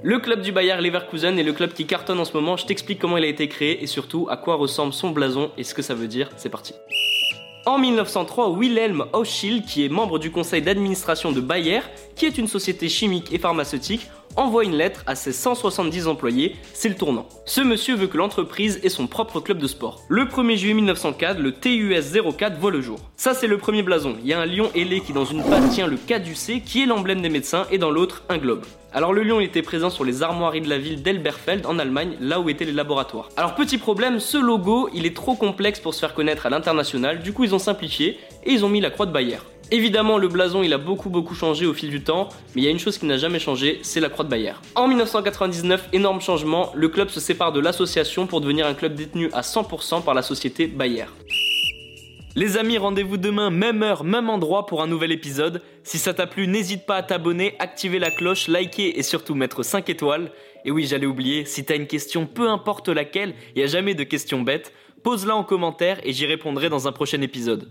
Le club du Bayer Leverkusen est le club qui cartonne en ce moment. Je t'explique comment il a été créé et surtout à quoi ressemble son blason et ce que ça veut dire. C'est parti. En 1903, Wilhelm Hochschild, qui est membre du conseil d'administration de Bayer, qui est une société chimique et pharmaceutique, envoie une lettre à ses 170 employés, c'est le tournant. Ce monsieur veut que l'entreprise ait son propre club de sport. Le 1er juillet 1904, le TUS 04 voit le jour. Ça c'est le premier blason, il y a un lion ailé qui dans une patte tient le caducé qui est l'emblème des médecins et dans l'autre un globe. Alors le lion était présent sur les armoiries de la ville d'Elberfeld en Allemagne, là où étaient les laboratoires. Alors petit problème, ce logo il est trop complexe pour se faire connaître à l'international, du coup ils ont simplifié et ils ont mis la croix de Bayer. Évidemment, le blason il a beaucoup beaucoup changé au fil du temps, mais il y a une chose qui n'a jamais changé, c'est la croix de Bayer. En 1999, énorme changement, le club se sépare de l'association pour devenir un club détenu à 100% par la société Bayer. Les amis, rendez-vous demain, même heure, même endroit pour un nouvel épisode. Si ça t'a plu, n'hésite pas à t'abonner, activer la cloche, liker et surtout mettre 5 étoiles. Et oui, j'allais oublier, si t'as une question, peu importe laquelle, il n'y a jamais de questions bêtes, pose-la en commentaire et j'y répondrai dans un prochain épisode.